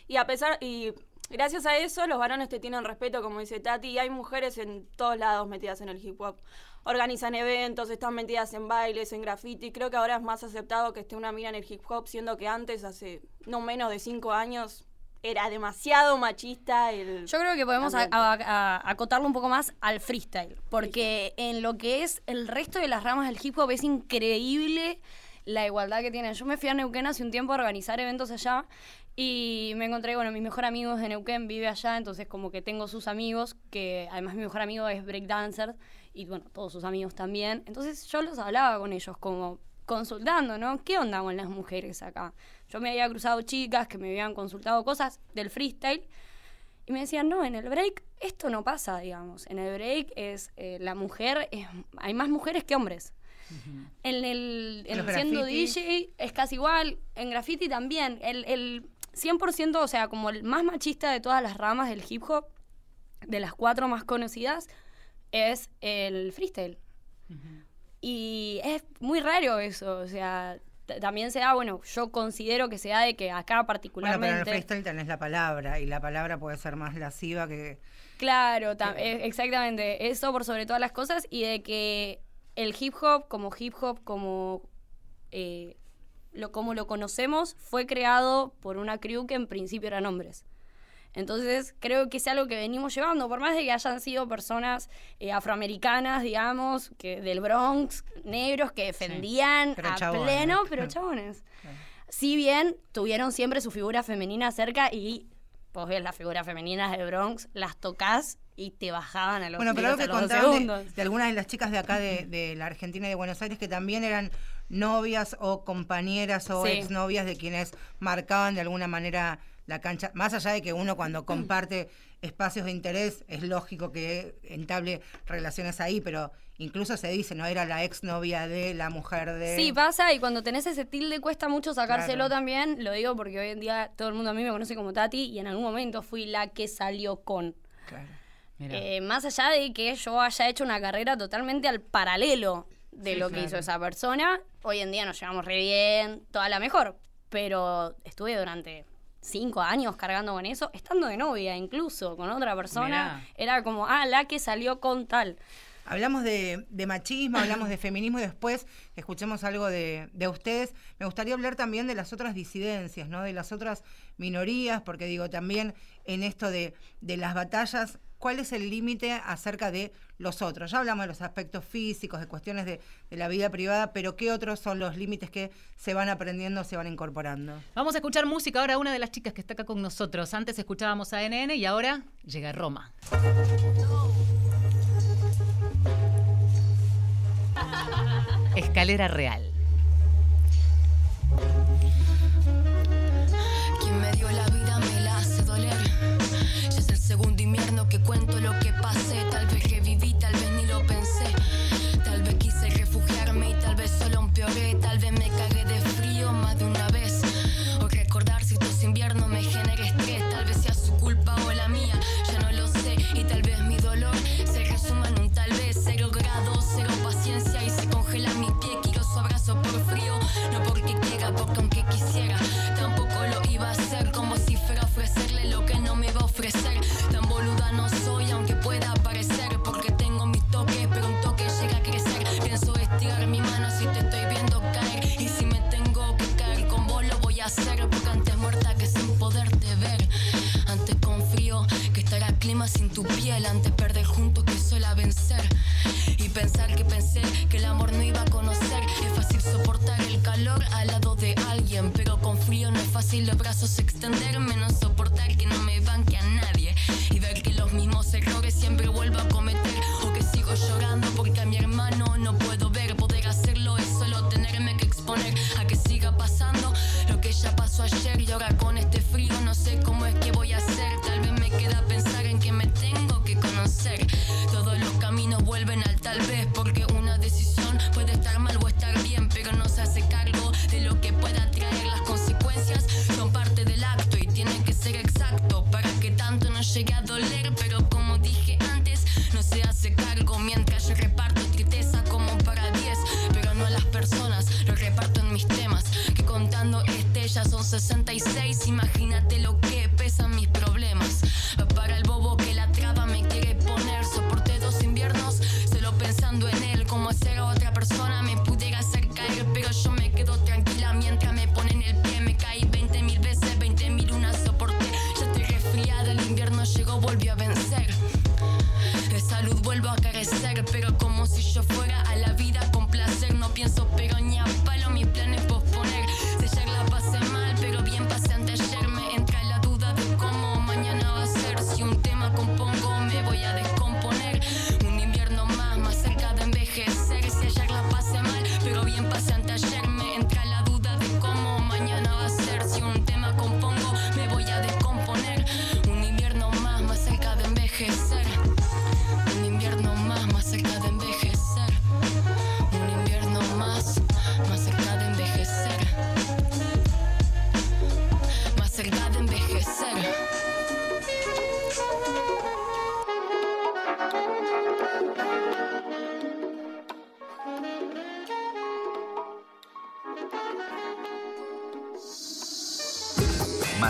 Y a pesar, y gracias a eso los varones te tienen respeto, como dice Tati, y hay mujeres en todos lados metidas en el hip hop. Organizan eventos, están metidas en bailes, en graffiti. Creo que ahora es más aceptado que esté una mina en el hip hop, siendo que antes, hace no menos de cinco años, era demasiado machista el... Yo creo que podemos a- ambiente. a- a- acotarlo un poco más al freestyle, porque en lo que es el resto de las ramas del hip hop es increíble la igualdad que tienen. Yo me fui a Neuquén hace un tiempo a organizar eventos allá y me encontré, bueno, mi mejor amigo es de Neuquén, vive allá, entonces como que tengo sus amigos, que además mi mejor amigo es breakdancer y bueno, todos sus amigos también. Entonces yo los hablaba con ellos como consultando, ¿no? ¿Qué onda con las mujeres acá? Yo me había cruzado chicas que me habían consultado cosas del freestyle y me decían, no, en el break esto no pasa, digamos. En el break es eh, la mujer, es- hay más mujeres que hombres. En el en siendo. DJ es casi igual, en graffiti también. El, el 100%, o sea, como el más machista de todas las ramas del hip hop, de las cuatro más conocidas, es el freestyle. Y es muy raro eso, o sea, también se da, bueno, yo considero que se da de que acá Bueno, particularmente... pero en el freestyle tenés la palabra y la palabra puede ser más lasciva que... Claro, eh, exactamente. Eso por sobre todas las cosas y de que el hip hop como hip hop, como, eh, lo, como lo conocemos, fue creado por una crew que en principio eran hombres. Entonces creo que es algo que venimos llevando, por más de que hayan sido personas eh, afroamericanas, digamos, que del Bronx, negros, que defendían a chabones. pleno, pero chabones. Si bien tuvieron siempre su figura femenina cerca y vos ves las figuras femeninas del Bronx, las tocas y te bajaban a los, Bueno, pero algo que contaban de, de algunas de las chicas de acá de, de la Argentina y de Buenos Aires que también eran novias o compañeras o Sí. exnovias de quienes marcaban de alguna manera la cancha, más allá de que uno cuando comparte espacios de interés, es lógico que entable relaciones ahí, pero incluso se dice, ¿no? Era la exnovia de la mujer de... Sí, pasa y cuando tenés ese tilde cuesta mucho sacárselo Claro. también. Lo digo porque hoy en día todo el mundo a mí me conoce como Tati y en algún momento fui la que salió con. Claro. Mirá. Eh, más allá de que yo haya hecho una carrera totalmente al paralelo de Sí, lo que hizo esa persona, hoy en día nos llevamos re bien, toda la mejor. Pero estuve durante cinco años cargando con eso, estando de novia incluso con otra persona. Mirá. Era como, ah, la que salió con tal. Hablamos de, de machismo, hablamos de feminismo y después escuchemos algo de, de ustedes. Me gustaría hablar también de las otras disidencias, ¿no? De las otras minorías, porque digo, también en esto de, de las batallas, ¿cuál es el límite acerca de los otros? Ya hablamos de los aspectos físicos, de cuestiones de, de la vida privada, pero ¿qué otros son los límites que se van aprendiendo, se van incorporando? Vamos a escuchar música ahora una de las chicas que está acá con nosotros. Antes escuchábamos a NN y ahora llega Roma. Escalera real. Cuento lo que Antes perder juntos que sola vencer. Y pensar que pensé que el amor no iba a conocer. Es fácil soportar el calor al lado de alguien. Pero con frío no es fácil los brazos extender.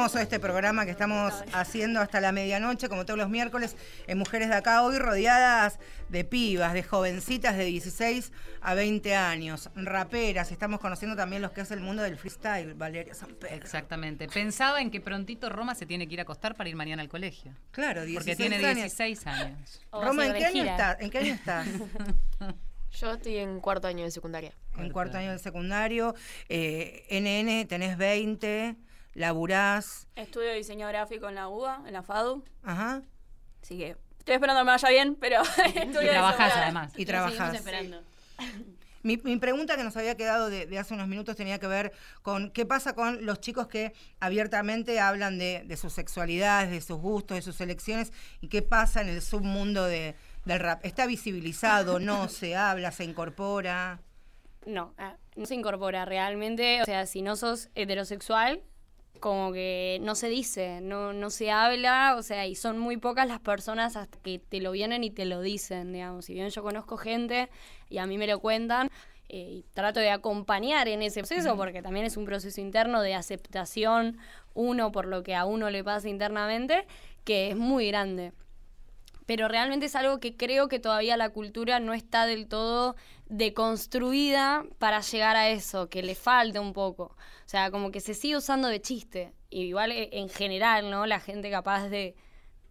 Hermoso este programa que estamos haciendo hasta la medianoche, como todos los miércoles, en Mujeres de Acá, hoy rodeadas de pibas, de jovencitas de 16 a 20 años, raperas. Estamos conociendo también lo que es el mundo del freestyle, Valeria San Pedro. Exactamente. Pensaba en que prontito Roma se tiene que ir a acostar para ir mañana al colegio. Claro, 16 Porque tiene años. 16 años. O Roma, ¿en de qué, año estás? ¿en qué año estás? Yo estoy en cuarto año de secundaria. en cuarto año del secundario. Eh, NN tenés 20. Laburás. Estudio diseño gráfico en la UBA, en la FADU. Ajá. Así que estoy esperando que me vaya bien, pero Y trabajás además. Y trabajás. esperando. Mi, mi pregunta que nos había quedado de, de hace unos minutos tenía que ver con qué pasa con los chicos que abiertamente hablan de, de sus sexualidades, de sus gustos, de sus elecciones y qué pasa en el submundo de, del rap. ¿Está visibilizado? ¿No? ¿Se habla? ¿Se incorpora? No, ah, no se incorpora realmente. O sea, si no sos heterosexual, como que no se dice, no, no se habla, o sea, y son muy pocas las personas hasta que te lo vienen y te lo dicen, digamos. Si bien yo conozco gente y a mí me lo cuentan, eh, y trato de acompañar en ese proceso, porque también es un proceso interno de aceptación, uno por lo que a uno le pasa internamente, que es muy grande pero realmente es algo que creo que todavía la cultura no está del todo deconstruida para llegar a eso, que le falta un poco. O sea, como que se sigue usando de chiste. Y igual eh, en general, ¿no? La gente capaz de,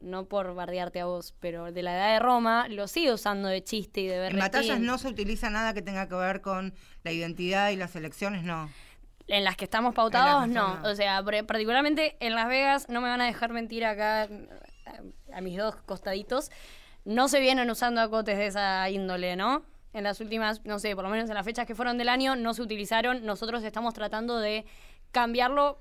no por bardearte a vos, pero de la edad de Roma, lo sigue usando de chiste y de En berretín. batallas no se utiliza nada que tenga que ver con la identidad y las elecciones, no. En las que estamos pautados, En no. no. O sea, particularmente en Las Vegas, no me van a dejar mentir acá a mis dos costaditos, no se vienen usando acotes de esa índole, ¿no? En las últimas, no sé, por lo menos en las fechas que fueron del año, no se utilizaron. Nosotros estamos tratando de cambiarlo,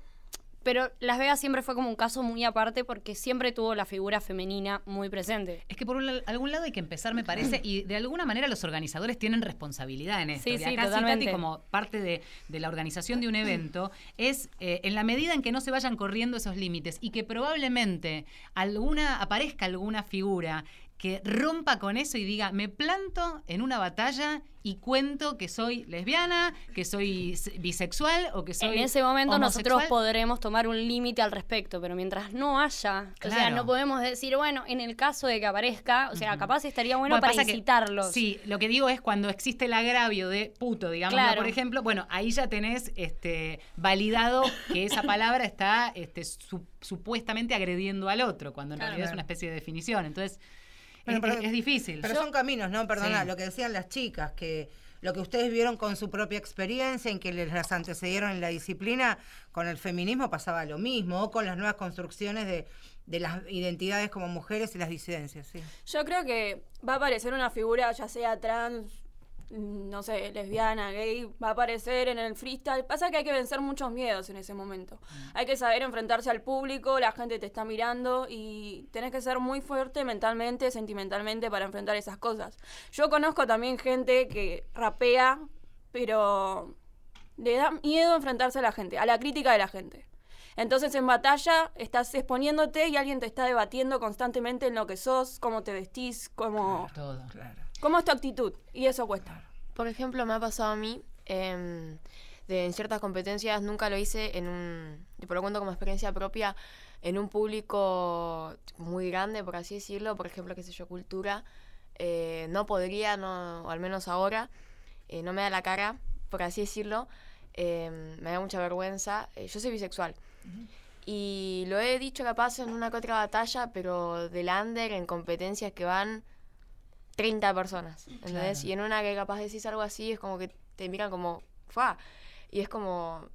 pero Las Vegas siempre fue como un caso muy aparte porque siempre tuvo la figura femenina muy presente. Es que por un- algún lado hay que empezar, me parece, y de alguna manera los organizadores tienen responsabilidad en esto. Sí, Y sí, acá Citati, como parte de, de la organización de un evento, es eh, en la medida en que no se vayan corriendo esos límites y que probablemente alguna aparezca alguna figura que rompa con eso y diga, me planto en una batalla y cuento que soy lesbiana, que soy bisexual o que soy en ese momento nosotros podremos tomar un límite al respecto, pero mientras no haya, o sea, no podemos decir, bueno, en el caso de que aparezca, o sea, capaz estaría bueno, Bueno, para que- incitarlos. sí, lo que digo es cuando existe el agravio de puto, digamos, Claro. por ejemplo, bueno, ahí ya tenés este, validado que esa palabra está este, su- supuestamente agrediendo al otro, cuando en Claro. realidad es una especie de definición. Entonces, Bueno, pero- es difícil. Pero son caminos, ¿no? Perdona, Sí. lo que decían las chicas, que lo que ustedes vieron con su propia experiencia, en que les las antecedieron en la disciplina, con el feminismo pasaba lo mismo, o con las nuevas construcciones de, de las identidades como mujeres y las disidencias, sí. Yo creo que va a aparecer una figura, ya sea trans, no sé, lesbiana, gay, va a aparecer en el freestyle. Pasa que hay que vencer muchos miedos en ese momento. Hay que saber enfrentarse al público, la gente te está mirando y tenés que ser muy fuerte mentalmente, sentimentalmente para enfrentar esas cosas. Yo conozco también gente que rapea, pero le da miedo enfrentarse a la gente, a la crítica de la gente. Entonces en batalla estás exponiéndote y alguien te está debatiendo constantemente en lo que sos, cómo te vestís, cómo, Todo. Cómo es tu actitud. Y eso cuesta. Por ejemplo, me ha pasado a mí, de, en ciertas competencias, nunca lo hice en un, tipo, lo cuento como experiencia propia, en un público muy grande, por así decirlo, por ejemplo, qué sé yo, cultura, eh, no podría, no, o al menos ahora, eh, no me da la cara, por así decirlo, em, me da mucha vergüenza. Eh, yo soy bisexual. Y lo he dicho capaz en una que otra batalla, pero del under, en competencias que van 30 personas, ¿entendés? Claro. Y en una que capaz decís algo así, es como que te miran como, ¡fa! Y es como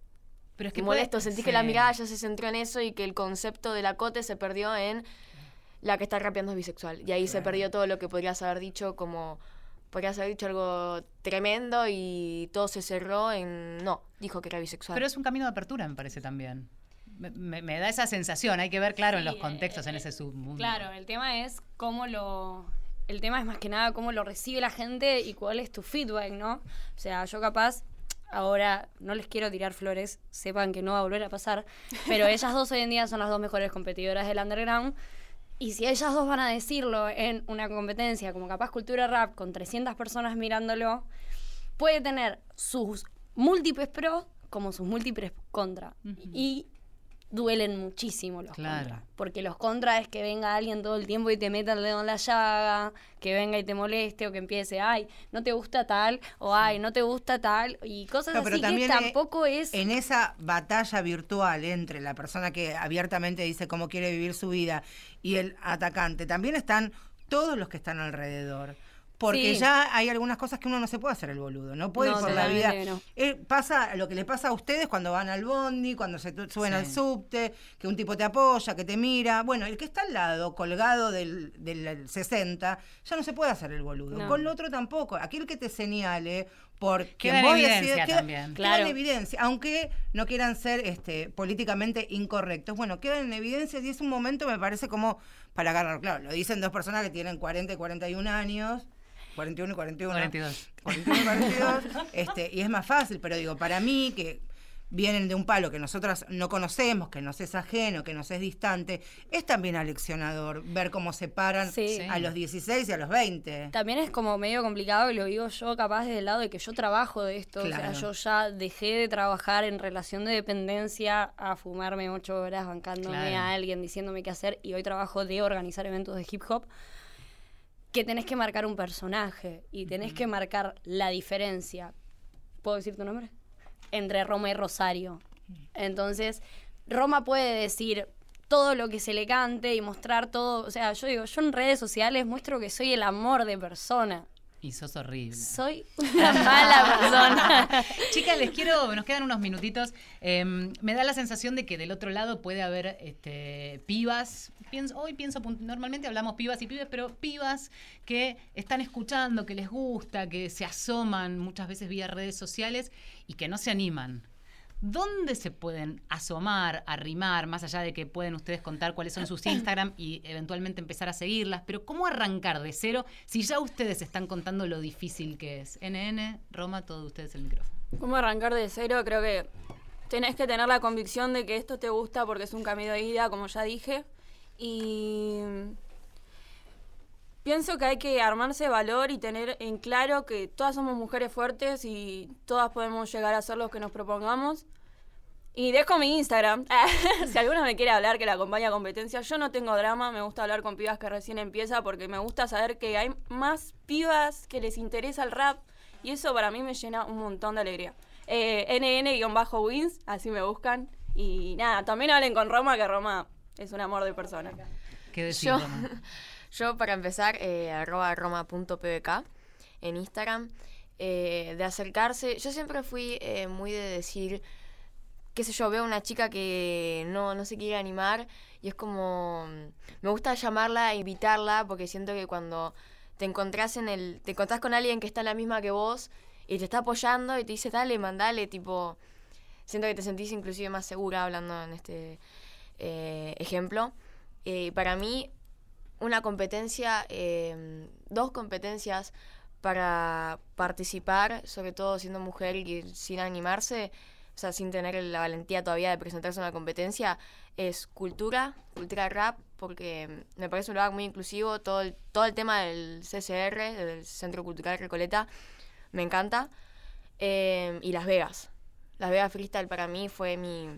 Pero es que molesto, puede- sentí que la mirada ya se centró en eso y que el concepto del acote se perdió en la que está rapeando es bisexual. Y ahí se perdió todo lo que podrías haber dicho como... Podrías haber dicho algo tremendo y todo se cerró en... No, dijo que era bisexual. Pero es un camino de apertura, me parece también. Me, me- me da esa sensación, hay que ver claro en los contextos, eh, en ese submundo. Claro, el tema es cómo lo... El tema es más que nada cómo lo recibe la gente y cuál es tu feedback, ¿no? O sea, yo capaz, ahora no les quiero tirar flores, sepan que no va a volver a pasar, pero ellas dos hoy en día son las dos mejores competidoras del underground. Y si ellas dos van a decirlo en una competencia como capaz Cultura Rap con 300 personas mirándolo, puede tener sus múltiples pros como sus múltiples contra. Y duelen muchísimo los Claro. contra. Porque los contra es que venga alguien todo el tiempo y te meta el dedo en la llaga, que venga y te moleste o que empiece, ay, no te gusta tal, o ay, no te gusta tal, y cosas No, pero así que también, eh, tampoco es... En esa batalla virtual entre la persona que abiertamente dice cómo quiere vivir su vida y el atacante, también están todos los que están alrededor. Porque Sí. ya hay algunas cosas que uno no se puede hacer el boludo, no puede No, ir por la vida. Eh, pasa lo que les pasa a ustedes cuando van al bondi, cuando se suben Sí. al subte, que un tipo te apoya, que te mira. Bueno, el que está al lado, colgado del, del 60, ya no se puede hacer el boludo. No. Con lo otro tampoco. Aquel que te señale por Queda en evidencia también. queda Claro. en evidencia, aunque no quieran ser este, políticamente incorrectos. Bueno, quedan en evidencia y es un momento, me parece, como para agarrar. Claro, lo dicen dos personas que tienen 40 y 41 años. 41 y 41. 42. 41 y 42. este, y es más fácil, pero digo, para mí, que vienen de un palo que nosotras no conocemos, que nos es ajeno, que nos es distante, es también aleccionador ver cómo se paran Sí. a los 16 y a los 20. También es como medio complicado y lo digo yo capaz desde el lado de que yo trabajo de esto. Claro. O sea, yo ya dejé de trabajar en relación de dependencia a fumarme ocho horas bancándome Claro. a alguien diciéndome qué hacer y hoy trabajo de organizar eventos de hip hop que tenés que marcar un personaje y tenés que marcar la diferencia. ¿Puedo decir tu nombre? Entre Roma y Rosario. Entonces, Roma puede decir todo lo que se le cante y mostrar todo. O sea, yo digo, yo en redes sociales muestro que soy el amor de persona. Y sos horrible. Soy una mala persona. Chicas, les quiero, nos quedan unos minutitos. Eh, me da la sensación de que del otro lado puede haber este, pibas. Pienso, hoy pienso, normalmente hablamos pibas y pibes, pero pibas que están escuchando, que les gusta, que se asoman muchas veces vía redes sociales y que no se animan. ¿Dónde se pueden asomar, arrimar, más allá de que pueden ustedes contar cuáles son sus Instagram y eventualmente empezar a seguirlas? Pero ¿cómo arrancar de cero si ya ustedes están contando lo difícil que es? NN, Roma, todo ustedes el micrófono. ¿Cómo arrancar de cero? Creo que tenés que tener la convicción de que esto te gusta porque es un camino de ida, como ya dije. Y pienso que hay que armarse valor y tener en claro que todas somos mujeres fuertes y todas podemos llegar a ser los que nos propongamos. Y dejo mi Instagram. si alguna me quiere hablar que la acompaña a competencia, yo no tengo drama, me gusta hablar con pibas que recién empieza porque me gusta saber que hay más pibas que les interesa el rap y eso para mí me llena un montón de alegría. Eh, NN-wins, así me buscan. Y nada, también hablen con Roma, que Roma es un amor de persona. ¿Qué Yo, Roma? yo para empezar, eh, arroba roma.pbk en Instagram, eh, de acercarse. Yo siempre fui eh, muy de decir, qué sé yo, veo una chica que no, no se quiere animar y es como, me gusta llamarla e invitarla porque siento que cuando te encontrás en el, te encontrás con alguien que está en la misma que vos y te está apoyando y te dice, dale, mandale, tipo, siento que te sentís inclusive más segura hablando en este eh, ejemplo. Eh, para mí, una competencia, eh, dos competencias para participar, sobre todo siendo mujer y sin animarse, o sea, sin tener la valentía todavía de presentarse a una competencia, es cultura, cultura rap, porque me parece un lugar muy inclusivo, todo el, todo el tema del CCR, del Centro Cultural Recoleta, me encanta, Eh, y Las Vegas. Las Vegas Freestyle para mí fue mi,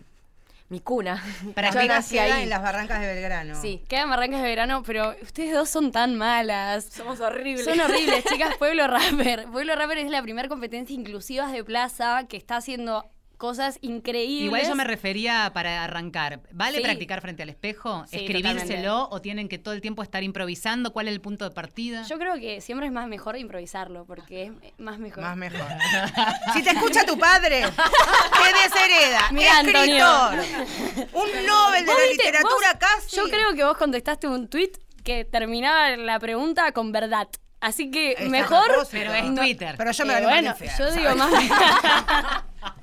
mi cuna. Para Yo que nací queda ahí. en las barrancas de Belgrano. Sí, Quedan barrancas de verano, pero ustedes dos son tan malas. Somos horribles. Son horribles, chicas. Pueblo Rapper. Pueblo Rapper es la primera competencia inclusiva de plaza que está haciendo cosas increíbles. Igual yo me refería para arrancar. ¿Vale Sí. practicar frente al espejo? Sí, ¿Escribírselo totalmente. o tienen que todo el tiempo estar improvisando? ¿Cuál es el punto de partida? Yo creo que siempre es más mejor improvisarlo, porque es más mejor. Más mejor. si te escucha tu padre, te deshereda. Mirá, Escritor. Un Nobel de ¿Vos la viste? literatura Vos- casi. Yo creo que vos contestaste un tweet que terminaba la pregunta con verdad. Así que mejor. Pero es Twitter. Pero yo me Eh, gané bueno, más yo digo más.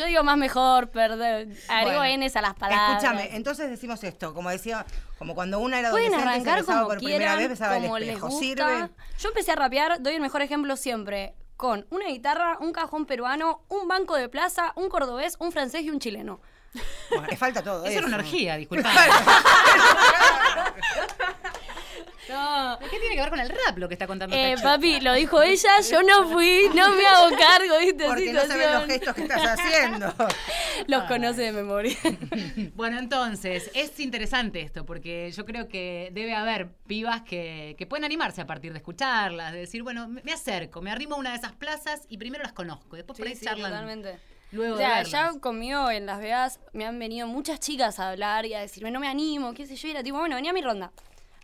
yo digo más mejor, perdón. Agrego Bueno, Ns a las palabras. Escúchame, entonces decimos esto, como decía, como cuando una era Pueden adolescente se arrancar besaba como por primera vez, besaba el como les espejo. gusta. ¿Sirve? Yo empecé a rapear, doy el mejor ejemplo siempre, con una guitarra, un cajón peruano, un banco de plaza, un cordobés, un francés y un chileno. Bueno, le falta todo Eso eso. era una orgía, disculpa. No. ¿Qué tiene que ver con el rap lo que está contando Eh, esta papi, lo dijo ella, yo no fui, no me hago cargo de esta Porque no se ven los situación. gestos que estás haciendo. Los conoce de memoria. Bueno, entonces, es interesante esto, porque yo creo que debe haber pibas que, que pueden animarse a partir de escucharlas, de decir, bueno, me me acerco, me arrimo a una de esas plazas y primero las conozco, después por ahí charlan. totalmente. Luego O sea, ya conmigo en Las Vegas me han venido muchas chicas a hablar y a decirme, no me animo, qué sé yo, y era tipo, bueno, vení a mi ronda.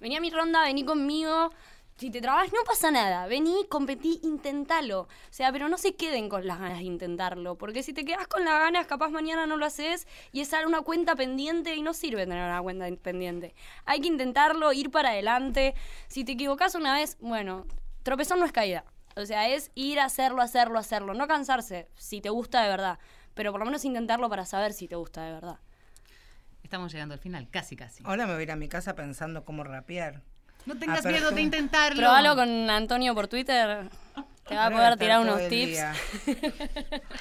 Vení a mi ronda, vení conmigo. Si te trabas, no pasa nada. Vení, competí, intentalo. O sea, pero no se queden con las ganas de intentarlo. Porque si te quedas con las ganas, capaz mañana no lo haces y es una cuenta pendiente y no sirve tener una cuenta pendiente. Hay que intentarlo, ir para adelante. Si te equivocas una vez, bueno, tropezar no es caída. O sea, es ir a hacerlo, hacerlo, hacerlo. No cansarse si te gusta de verdad. Pero por lo menos intentarlo para saber si te gusta de verdad. Estamos llegando al final, casi, casi. Ahora me voy a ir a mi casa pensando cómo rapear. No tengas Ah, miedo de intentarlo. Probalo con Antonio por Twitter. Te va a poder tirar unos el tips.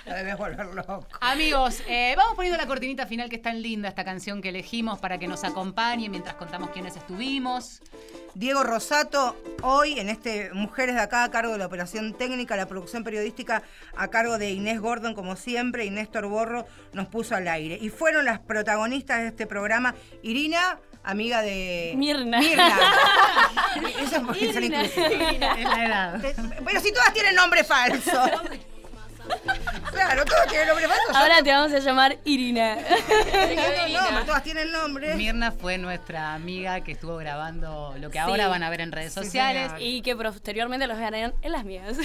debes volver loco. Amigos, eh, vamos poniendo la cortinita final que es tan linda esta canción que elegimos para que nos acompañe mientras contamos quiénes estuvimos. Diego Rosato, hoy en este Mujeres de Acá, a cargo de la operación técnica, la producción periodística a cargo de Inés Gordon, como siempre, y Néstor Borro nos puso al aire. Y fueron las protagonistas de este programa, Irina, amiga de... Mirna. Mirna. Eso es porque son inclusivas. Es la edad. Pero si todas tienen nombre falso. Claro, todas tienen nombre falso. Ahora te vamos a llamar Irina. tengo nombre, todas tienen nombre. Mirna fue nuestra amiga que estuvo grabando lo que Sí. ahora van a ver en redes Sí, sociales. señor. y que posteriormente los ganarán en las mías.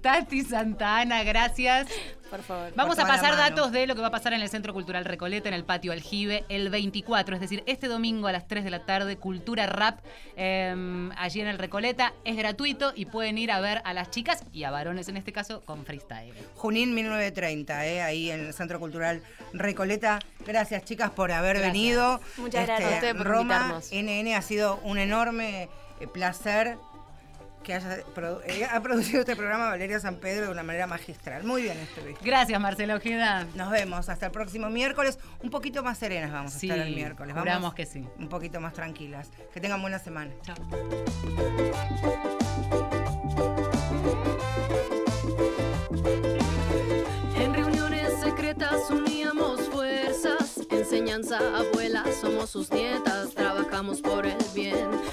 Tati Santana, gracias. Por favor. Vamos a pasar datos de lo que va a pasar en el Centro Cultural Recoleta, en el patio Aljibe, el 24, es decir, este domingo a las 3 de la tarde, Cultura Rap, eh, allí en el Recoleta. Es gratuito y pueden ir a ver a las chicas y a varones en este caso con freestyle. Junín 1930, eh, ahí en el Centro Cultural Recoleta. Gracias, chicas, por haber Gracias. venido. Muchas gracias a ustedes por Roma, invitarnos. NN, ha sido un enorme eh, placer que haya produ- eh, ha producido este programa Valeria San Pedro de una manera magistral. Muy bien estuviste. Gracias, Marcelo Ojeda. Nos vemos hasta el próximo miércoles. Un poquito más serenas vamos a estar el miércoles. Vamos que sí. Un poquito más tranquilas. Que tengan buena semana. Chao. En reuniones secretas uníamos fuerzas, enseñanza abuela, somos sus nietas, trabajamos por el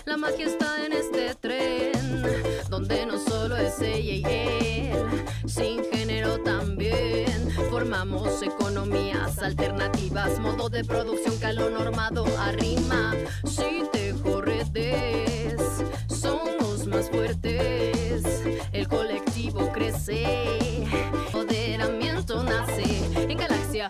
La magia está en este tren, donde no solo es ella y él, sin género también. Formamos economías alternativas, modo de producción que a lo normado arrima. Si te corretes, somos más fuertes, el colectivo crece, empoderamiento nace. En galaxia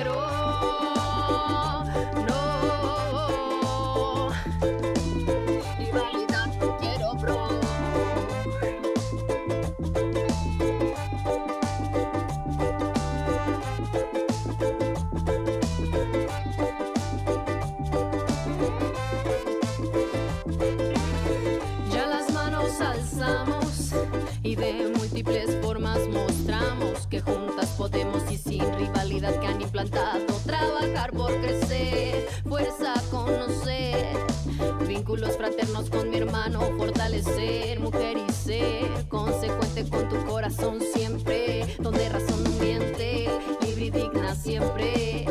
Vínculos fraternos con mi hermano, fortalecer, mujer y ser consecuente con tu corazón siempre, donde razón miente, libre y digna siempre,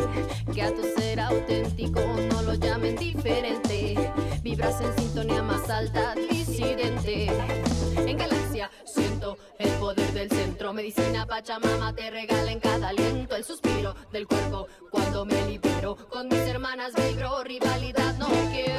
que a tu ser auténtico no lo llamen diferente, vibras en sintonía más alta, disidente. En galaxia siento el poder del centro, medicina Pachamama te regala en cada aliento el suspiro del cuerpo cuando me libero. Con mis hermanas vibro, rivalidad no quiero.